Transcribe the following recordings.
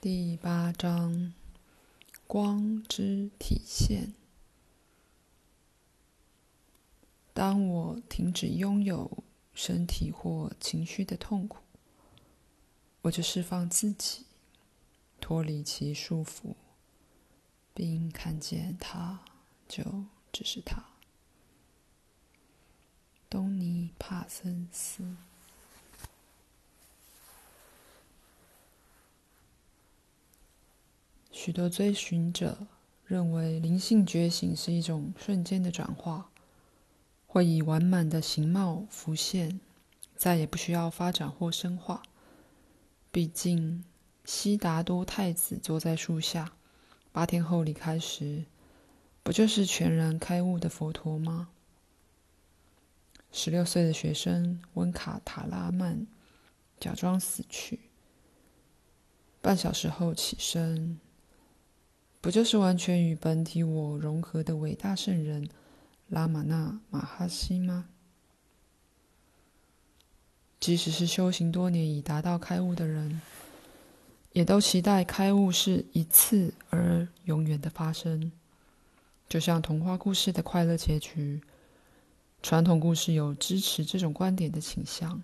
第八章：光之体现。当我停止拥有身体或情绪的痛苦，我就释放自己，脱离其束缚，并看见它就只是它。东尼·帕森斯。许多追寻者认为，灵性觉醒是一种瞬间的转化，会以完满的形貌浮现，再也不需要发展或深化。毕竟，悉达多太子坐在树下，八天后离开时，不就是全然开悟的佛陀吗？十六岁的学生温卡塔拉曼假装死去，半小时后起身。不就是完全与本体我融合的伟大圣人拉玛那马哈希吗？即使是修行多年已达到开悟的人，也都期待开悟是一次而永远的发生，就像童话故事的快乐结局。传统故事有支持这种观点的倾向。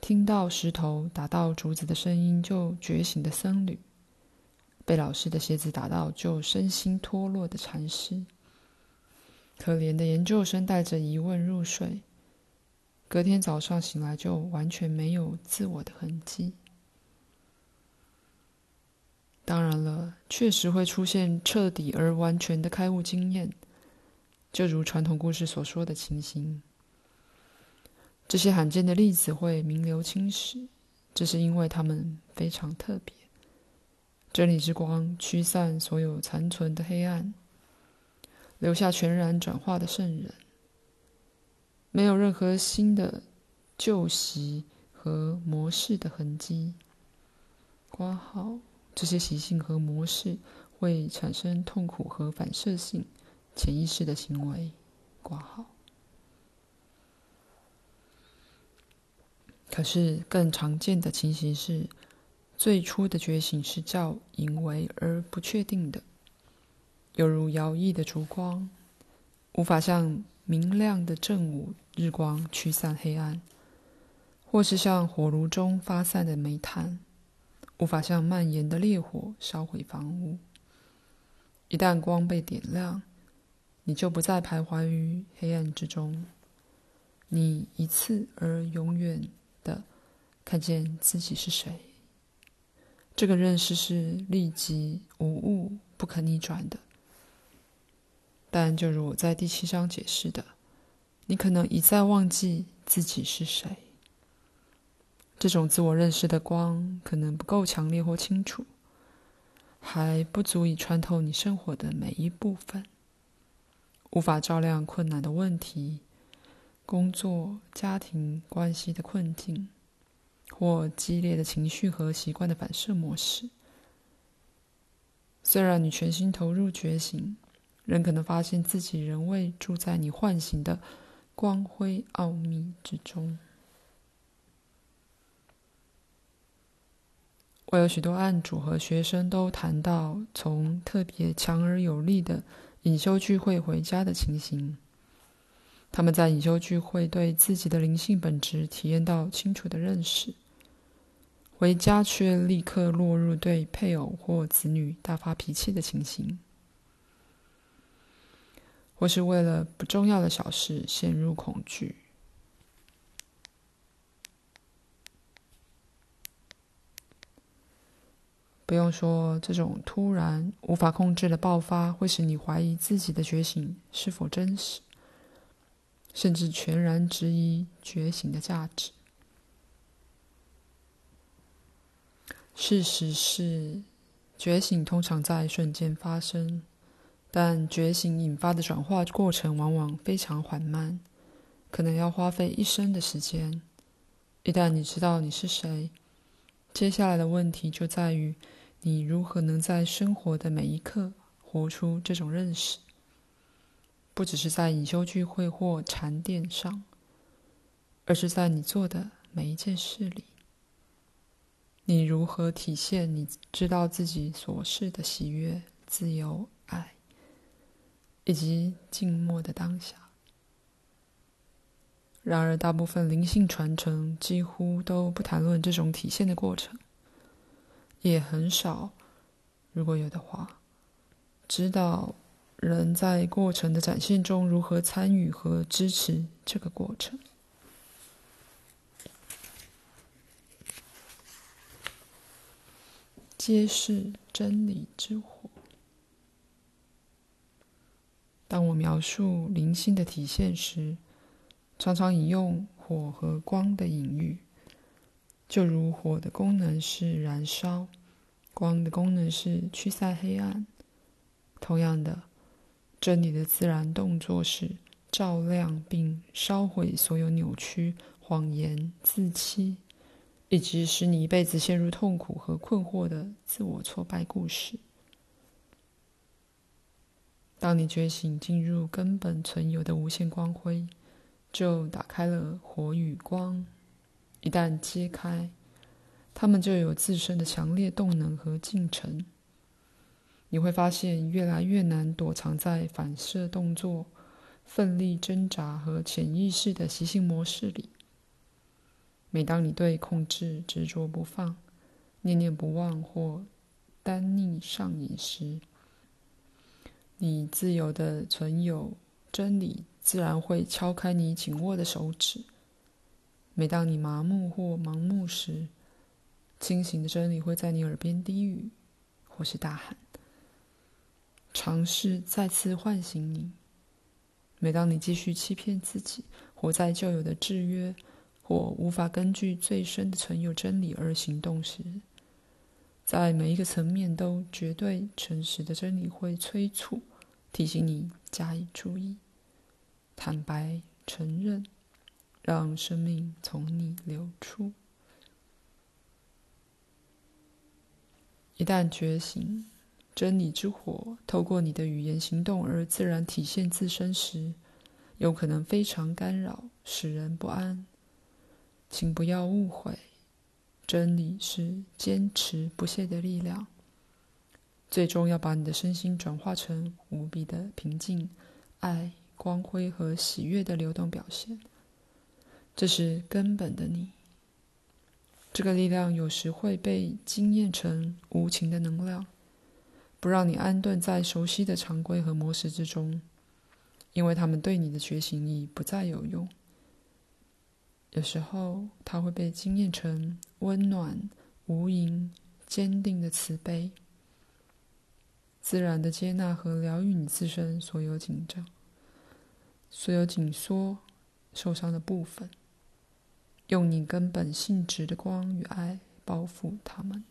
听到石头打到竹子的声音就觉醒的僧侣。被老师的鞋子打到就身心脱落的禅师，可怜的研究生带着疑问入睡，隔天早上醒来就完全没有自我的痕迹。当然了，确实会出现彻底而完全的开悟经验，就如传统故事所说的情形。这些罕见的例子会名留青史，这是因为他们非常特别。真理之光驱散所有残存的黑暗，留下全然转化的圣人。没有任何新的旧习和模式的痕迹。括号，这些习性和模式会产生痛苦和反射性潜意识的行为。括号。可是更常见的情形是。最初的觉醒是较隐微而不确定的，犹如摇曳的烛光，无法像明亮的正午日光驱散黑暗，或是像火炉中发散的煤炭，无法像蔓延的烈火烧毁房屋。一旦光被点亮，你就不再徘徊于黑暗之中，你一次而永远的看见自己是谁。这个认识是立即无误、不可逆转的。但就如我在第七章解释的，你可能一再忘记自己是谁。这种自我认识的光可能不够强烈或清楚，还不足以穿透你生活的每一部分，无法照亮困难的问题、工作、家庭关系的困境。或激烈的情绪和习惯的反射模式。虽然你全心投入觉醒，仍可能发现自己仍未住在你唤醒的光辉奥秘之中。我有许多案主和学生都谈到从特别强而有力的隐修聚会回家的情形。他们在隐修聚会对自己的灵性本质体验到清楚的认识，回家却立刻落入对配偶或子女大发脾气的情形，或是为了不重要的小事陷入恐惧。不用说，这种突然无法控制的爆发会使你怀疑自己的觉醒是否真实。甚至全然质疑觉醒的价值。事实是，觉醒通常在瞬间发生，但觉醒引发的转化过程往往非常缓慢，可能要花费一生的时间。一旦你知道你是谁，接下来的问题就在于你如何能在生活的每一刻活出这种认识。不只是在隐修聚会或禅殿上，而是在你做的每一件事里。你如何体现你知道自己所示的喜悦、自由、爱，以及静默的当下？然而，大部分灵性传承几乎都不谈论这种体现的过程，也很少，如果有的话，知道人在过程的展现中如何参与和支持这个过程。揭示真理之火。当我描述灵性的体现时，常常引用火和光的隐喻，就如火的功能是燃烧，光的功能是驱散黑暗。同样的，真理的自然动作是照亮并烧毁所有扭曲、谎言、自欺，以及使你一辈子陷入痛苦和困惑的自我挫败故事。当你觉醒，进入根本存有的无限光辉。就打开了火与光，一旦揭开，它们就有自身的强烈动能和进程。你会发现越来越难躲藏在反射动作、奋力挣扎和潜意识的习性模式里。每当你对控制执着不放、念念不忘或单逆上瘾时，你自由的存有真理。自然会敲开你紧握的手指。每当你麻木或盲目时，清醒的真理会在你耳边低语，或是大喊，尝试再次唤醒你。每当你继续欺骗自己，活在旧有的制约，或无法根据最深的存有真理而行动时，在每一个层面都绝对诚实的真理会催促，提醒你加以注意。坦白承认，让生命从你流出。一旦觉醒，真理之火透过你的语言行动而自然体现自身时，有可能非常干扰，使人不安。请不要误会，真理是坚持不懈的力量，最终要把你的身心转化成无比的平静、爱。光辉和喜悦的流动表现，这是根本的你。这个力量有时会被惊艳成无情的能量，不让你安顿在熟悉的常规和模式之中，因为他们对你的觉醒已不再有用。有时候，它会被惊艳成温暖、无垠、坚定的慈悲，自然的接纳和疗愈你自身所有紧张。所有紧缩、受伤的部分，用你根本性质的光与爱包覆它们。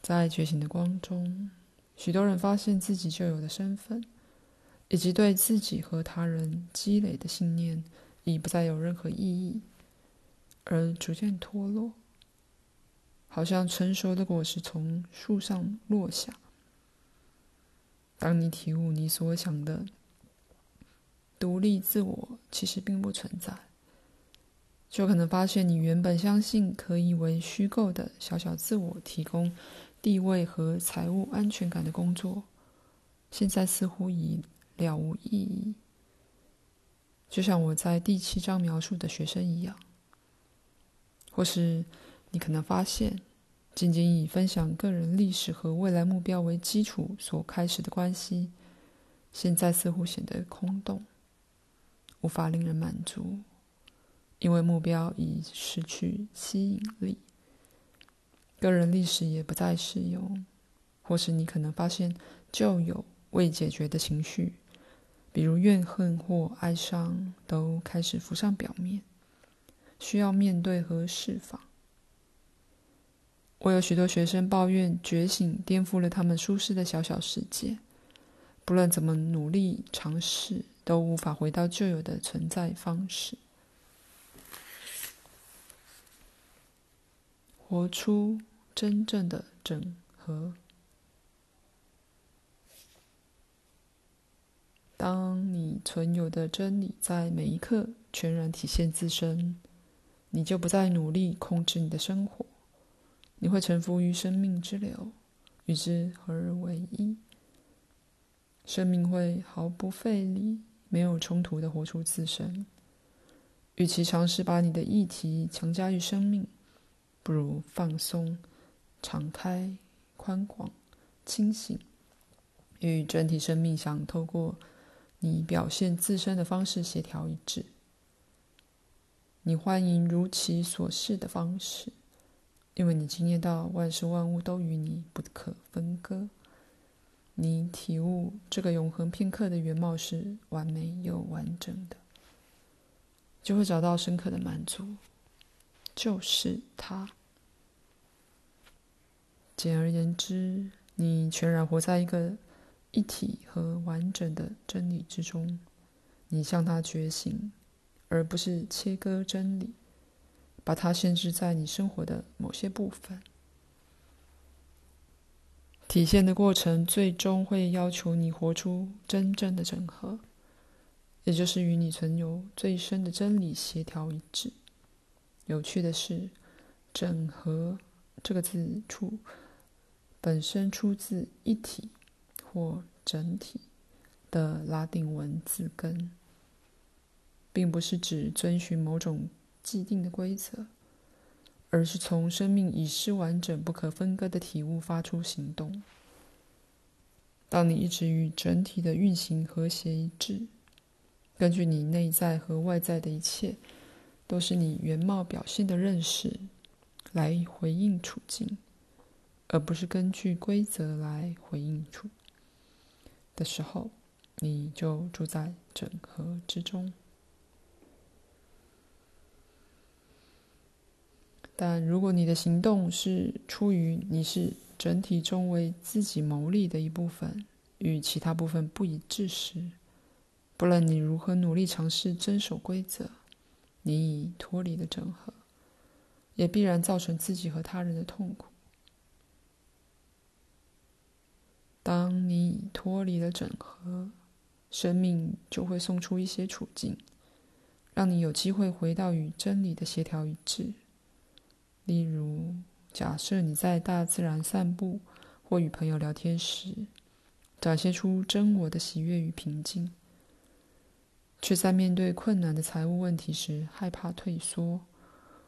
在觉醒的光中，许多人发现自己旧有的身份，以及对自己和他人积累的信念，已不再有任何意义，而逐渐脱落，好像成熟的果实从树上落下。当你体悟你所想的独立自我其实并不存在，就可能发现你原本相信可以为虚构的小小自我提供地位和财务安全感的工作，现在似乎已了无意义。就像我在第七章描述的学生一样，或是你可能发现。仅仅以分享个人历史和未来目标为基础所开始的关系，现在似乎显得空洞，无法令人满足，因为目标已失去吸引力，个人历史也不再适用，或是你可能发现旧有未解决的情绪，比如怨恨或哀伤，都开始浮上表面，需要面对和释放。我有许多学生抱怨，觉醒颠覆了他们舒适的小小世界，不论怎么努力尝试，都无法回到旧有的存在方式。活出真正的整合。当你存有的真理在每一刻全然体现自身，你就不再努力控制你的生活，你会臣服于生命之流，与之合而为一。生命会毫不费力、没有冲突的活出自身。与其尝试把你的议题强加于生命，不如放松、敞开、宽广、清醒，与整体生命想透过你表现自身的方式协调一致。你欢迎如其所示的方式，因为你经验到万事万物都与你不可分割。你体悟这个永恒片刻的原貌是完美又完整的，就会找到深刻的满足，就是它。简而言之，你全然活在一个一体和完整的真理之中，你向它觉醒，而不是切割真理，把它限制在你生活的某些部分。体现的过程最终会要求你活出真正的整合，也就是与你存有最深的真理协调一致。有趣的是，“整合”这个字处本身出自“一体”或“整体”的拉丁文字根，并不是指遵循某种既定的规则。而是从生命已是完整不可分割的体悟发出行动。当你一直与整体的运行和谐一致，根据你内在和外在的一切，都是你原貌表现的认识来回应处境，而不是根据规则来回应处的时候，你就住在整合之中。但如果你的行动是出于你是整体中为自己谋利的一部分，与其他部分不一致时，不论你如何努力尝试遵守规则，你已脱离了整合，也必然造成自己和他人的痛苦。当你已脱离了整合，生命就会送出一些处境，让你有机会回到与真理的协调一致。例如，假设你在大自然散步或与朋友聊天时，展现出真我的喜悦与平静，却在面对困难的财务问题时害怕退缩，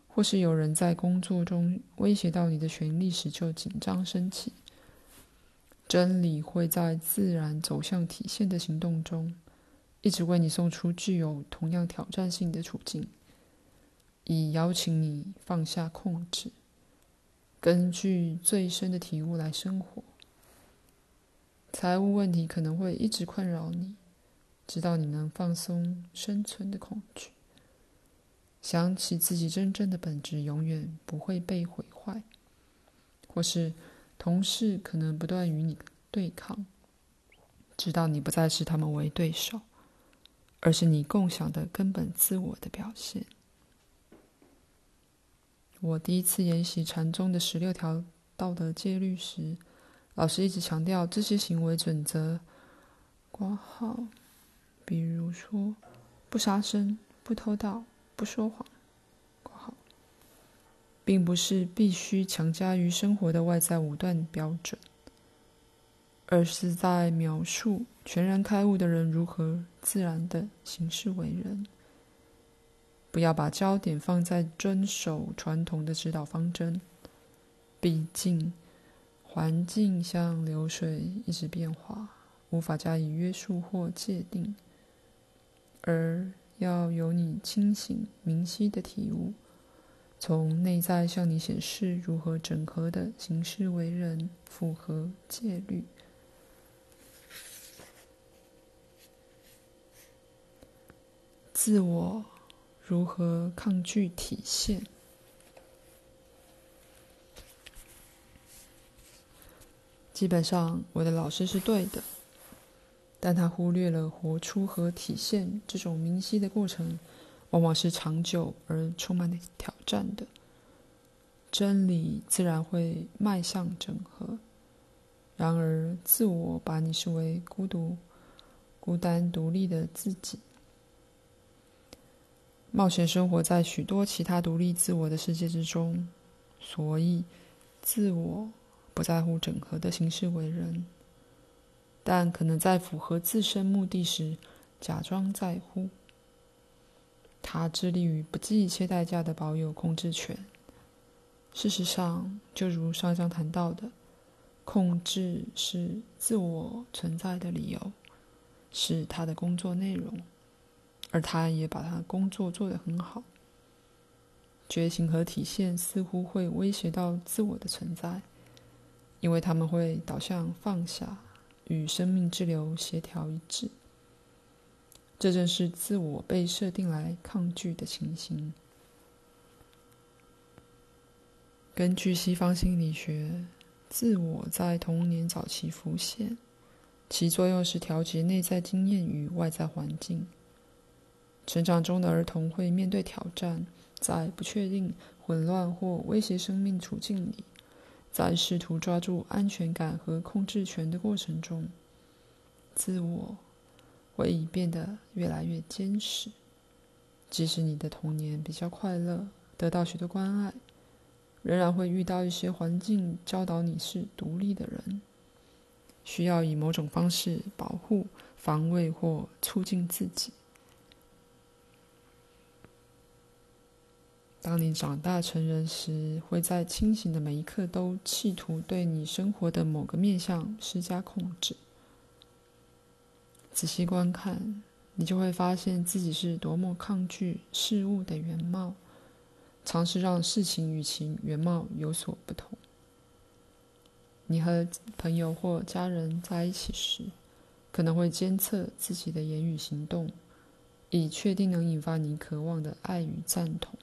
或是有人在工作中威胁到你的权利时就紧张生气，真理会在自然走向体现的行动中，一直为你送出具有同样挑战性的处境。以邀请你放下控制，根据最深的体悟来生活。财务问题可能会一直困扰你，直到你能放松生存的恐惧，想起自己真正的本质永远不会被毁坏，或是同事可能不断与你对抗，直到你不再视他们为对手，而是你共享的根本自我的表现。我第一次研习禅宗的十六条道德戒律时，老师一直强调这些行为准则，括号，比如说不杀生、不偷盗、不说谎，并不是必须强加于生活的外在武断标准，而是在描述全然开悟的人如何自然的行事为人。不要把焦点放在遵守传统的指导方针，毕竟环境像流水一直变化，无法加以约束或界定，而要有你清醒明晰的体悟，从内在向你显示如何整合的行事为人，符合戒律，自我。如何抗拒体现？基本上，我的老师是对的，但他忽略了活出和体现这种明晰的过程，往往是长久而充满挑战的。真理自然会迈向整合，然而自我把你视为孤独、孤单、独立的自己。冒险生活在许多其他独立自我的世界之中，所以自我不在乎整合的形式为人，但可能在符合自身目的时假装在乎。他致力于不计一切代价的保有控制权。事实上，就如上章谈到的，控制是自我存在的理由，是他的工作内容，而他也把他工作做得很好。觉醒和体现似乎会威胁到自我的存在，因为他们会导向放下，与生命之流协调一致。这正是自我被设定来抗拒的情形。根据西方心理学，自我在童年早期浮现，其作用是调节内在经验与外在环境。成长中的儿童会面对挑战，在不确定、混乱或威胁生命处境里，在试图抓住安全感和控制权的过程中，自我。会以变得越来越坚实，即使你的童年比较快乐，得到许多关爱，仍然会遇到一些环境教导你是独立的人，需要以某种方式保护、防卫或促进自己。当你长大成人时，会在清醒的每一刻都企图对你生活的某个面向施加控制。仔细观看，你就会发现自己是多么抗拒事物的原貌，尝试让事情与其原貌有所不同。你和朋友或家人在一起时，可能会监测自己的言语行动，以确定能引发你渴望的爱与赞同。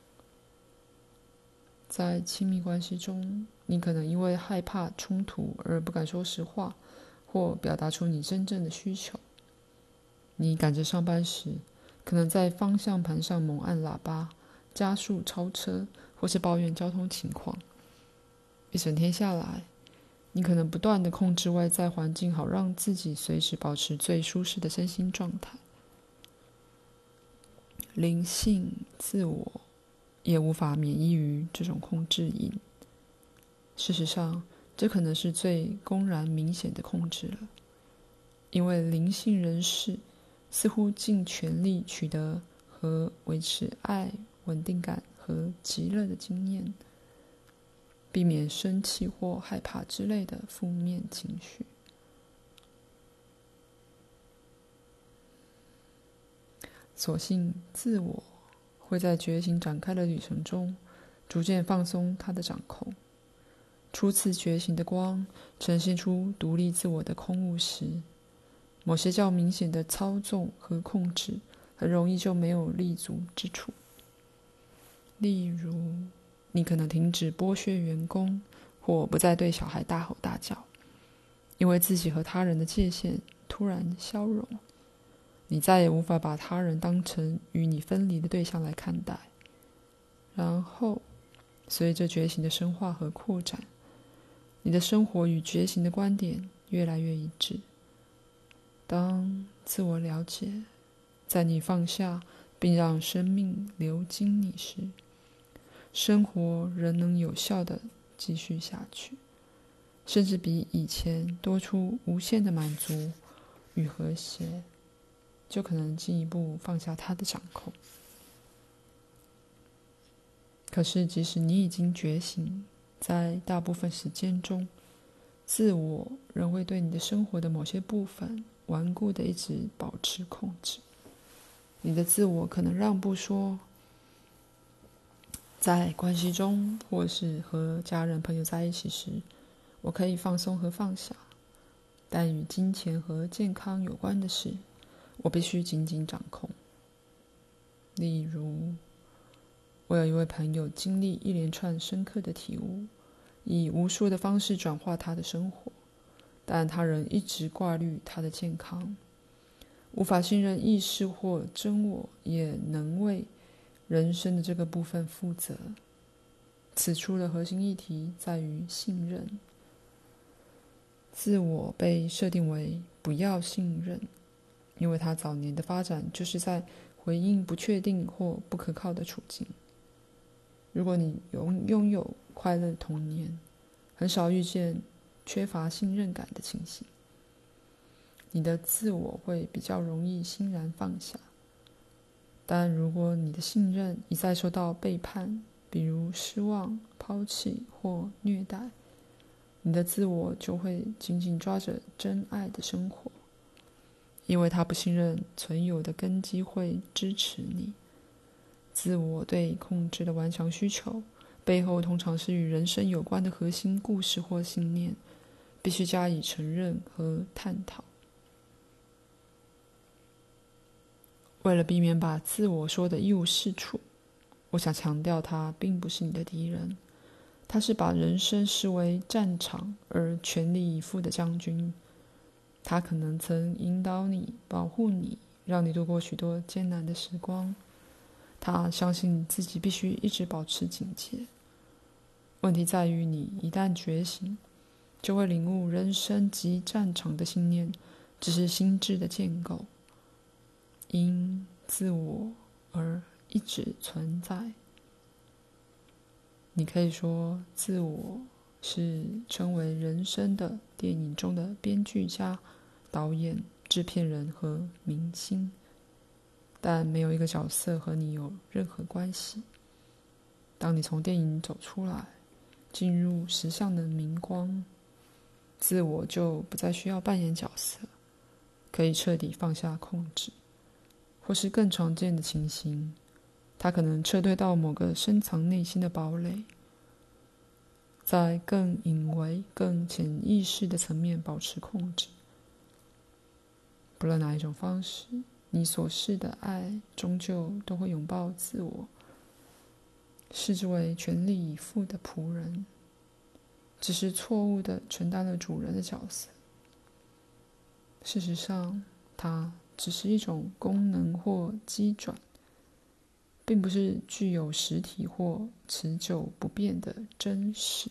在亲密关系中，你可能因为害怕冲突而不敢说实话，或表达出你真正的需求。你赶着上班时，可能在方向盘上猛按喇叭，加速超车，或是抱怨交通情况。一整天下来，你可能不断地控制外在环境，好让自己随时保持最舒适的身心状态。灵性自我也无法免疫于这种控制瘾。事实上，这可能是最公然明显的控制了，因为灵性人士。似乎尽全力取得和维持爱、稳定感和极乐的经验，避免生气或害怕之类的负面情绪。所幸，自我会在觉醒展开的旅程中，逐渐放松它的掌控。初次觉醒的光呈现出独立自我的空无时，某些较明显的操纵和控制，很容易就没有立足之处。例如，你可能停止剥削员工，或不再对小孩大吼大叫，因为自己和他人的界限突然消融。你再也无法把他人当成与你分离的对象来看待。然后，随着觉醒的深化和扩展，你的生活与觉醒的观点越来越一致。当自我了解在你放下并让生命流经你时，生活仍能有效地继续下去，甚至比以前多出无限的满足与和谐，就可能进一步放下他的掌控。可是，即使你已经觉醒，在大部分时间中，自我仍会对你的生活的某些部分。顽固的一直保持控制，你的自我可能让步说，在关系中或是和家人朋友在一起时，我可以放松和放下，但与金钱和健康有关的事，我必须紧紧掌控。例如，我有一位朋友经历一连串深刻的体悟，以无数的方式转化他的生活。但他人一直挂虑他的健康，无法信任意识或真我也能为人生的这个部分负责。此处的核心议题在于信任。自我被设定为不要信任，因为他早年的发展就是在回应不确定或不可靠的处境。如果你拥拥有快乐童年，很少遇见缺乏信任感的情形，你的自我会比较容易欣然放下。但如果你的信任一再受到背叛，比如失望、抛弃或虐待，你的自我就会紧紧抓着真爱的生活，因为他不信任存有的根基会支持你。自我对控制的顽强需求，背后通常是与人生有关的核心故事或信念，必须加以承认和探讨。为了避免把自我说的一无是处，我想强调，他并不是你的敌人，他是把人生视为战场而全力以赴的将军。他可能曾引导你、保护你，让你度过许多艰难的时光。他相信自己必须一直保持警戒。问题在于，你一旦觉醒，就会领悟人生及战场的信念，只是心智的建构，因自我而一直存在。你可以说，自我是称为人生的电影中的编剧家、导演、制片人和明星。但没有一个角色和你有任何关系。当你从电影走出来，进入实相的明光，自我就不再需要扮演角色，可以彻底放下控制。或是更常见的情形，他可能撤退到某个深藏内心的堡垒，在更隐微、更潜意识的层面保持控制。不论哪一种方式。你所示的爱，终究都会拥抱自我，视之为全力以赴的仆人，只是错误的承担了主人的角色。事实上，它只是一种功能或机转，并不是具有实体或持久不变的真实。